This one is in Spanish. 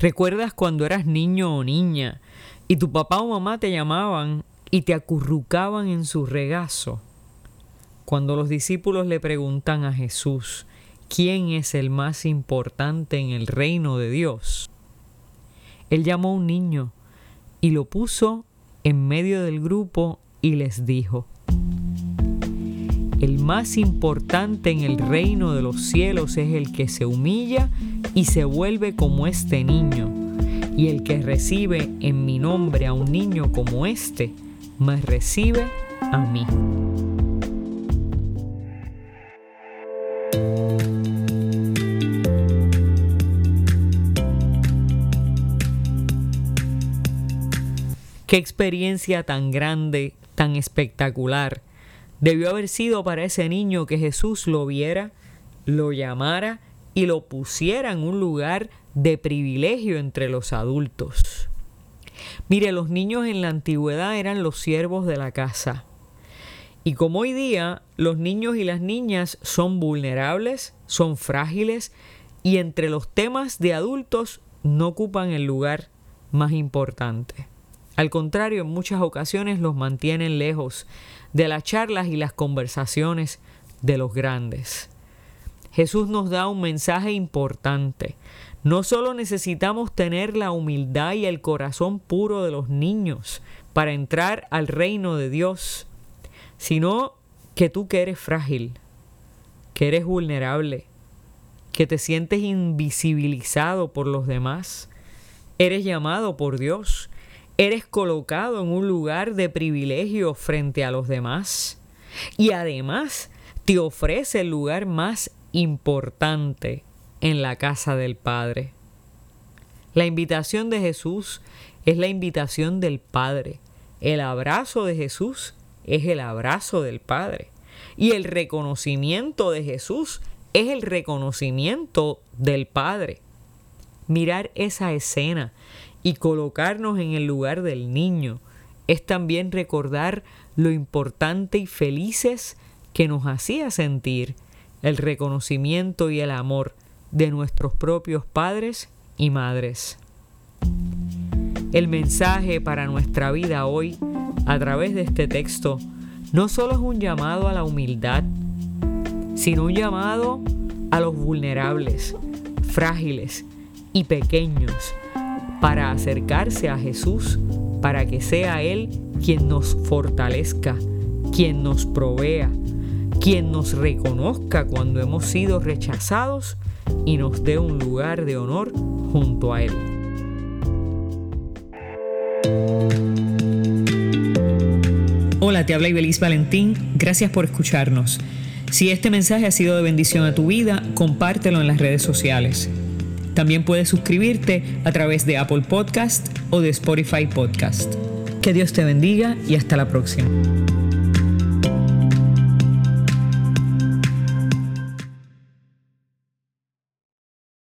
¿Recuerdas cuando eras niño o niña y tu papá o mamá te llamaban y te acurrucaban en su regazo? Cuando los discípulos le preguntan a Jesús, ¿quién es el más importante en el reino de Dios? Él llamó a un niño y lo puso en medio del grupo y les dijo, el más importante en el reino de los cielos es el que se humilla y se vuelve como este niño. Y el que recibe en mi nombre a un niño como este, me recibe a mí. Qué experiencia tan grande, tan espectacular debió haber sido para ese niño que Jesús lo viera, lo llamara y lo pusiera en un lugar de privilegio entre los adultos. Mire, los niños en la antigüedad eran los siervos de la casa. Y como hoy día los niños y las niñas son vulnerables, son frágiles y entre los temas de adultos no ocupan el lugar más importante. Al contrario, en muchas ocasiones los mantienen lejos de las charlas y las conversaciones de los grandes. Jesús nos da un mensaje importante. No solo necesitamos tener la humildad y el corazón puro de los niños para entrar al reino de Dios, sino que tú que eres frágil, que eres vulnerable, que te sientes invisibilizado por los demás, eres llamado por Dios Eres colocado en un lugar de privilegio frente a los demás. Y además te ofrece el lugar más importante en la casa del Padre. La invitación de Jesús es la invitación del Padre. El abrazo de Jesús es el abrazo del Padre. Y el reconocimiento de Jesús es el reconocimiento del Padre. Mirar esa escena y colocarnos en el lugar del niño es también recordar lo importante y felices que nos hacía sentir el reconocimiento y el amor de nuestros propios padres y madres. El mensaje para nuestra vida hoy, a través de este texto, no solo es un llamado a la humildad, sino un llamado a los vulnerables, frágiles y pequeños para acercarse a Jesús, para que sea Él quien nos fortalezca, quien nos provea, quien nos reconozca cuando hemos sido rechazados y nos dé un lugar de honor junto a Él. Hola, te habla Ibeliz Valentín, gracias por escucharnos. Si este mensaje ha sido de bendición a tu vida, compártelo en las redes sociales. También puedes suscribirte a través de Apple Podcast o de Spotify Podcast. Que Dios te bendiga y hasta la próxima.